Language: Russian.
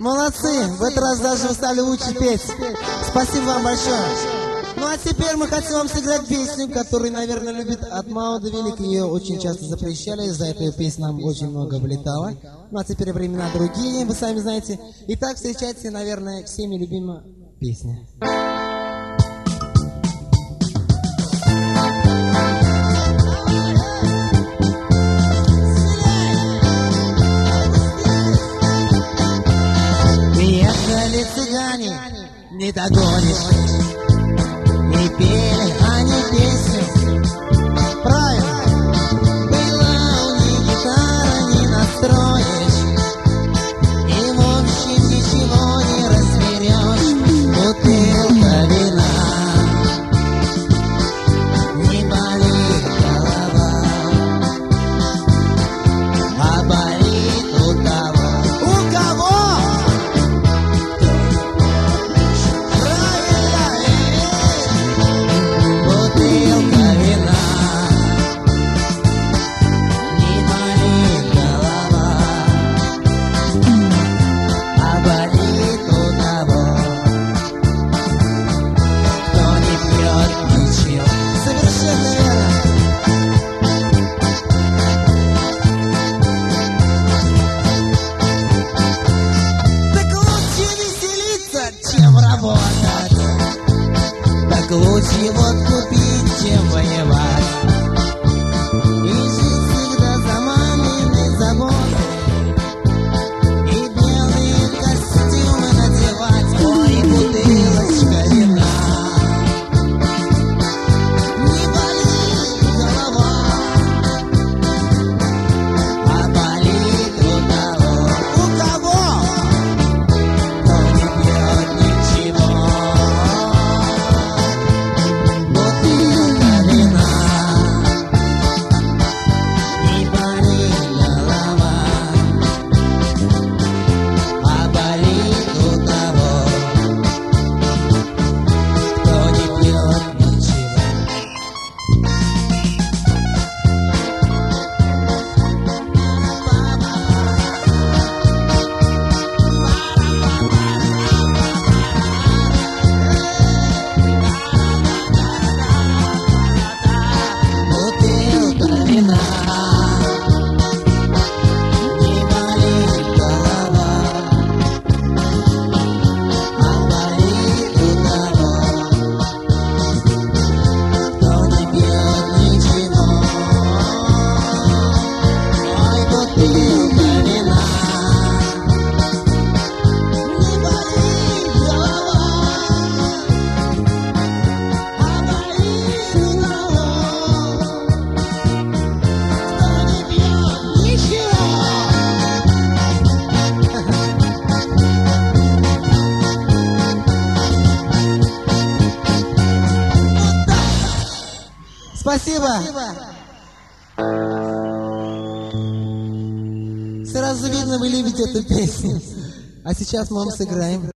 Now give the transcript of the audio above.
Молодцы! В этот раз даже вы стали лучше петь. Спасибо вам большое. Ну а теперь мы хотим вам сыграть песню, которую, наверное, любит от мала до велика. Ее очень часто запрещали, из-за этой песни нам очень много влетало. Ну а теперь времена другие, вы сами знаете. Итак, встречайте, наверное, всеми любимая песня. Цыгане, не догонишь. И пели они песню. Правильно. Была у них гитара, не настроишь. И в ничего не разберешь. Бутылка вина. Не болит голова. А болит работать. Так лучше водку пить, чем воевать Спасибо. Сразу видно, вы любите эту песню. А сейчас мы вам сыграем.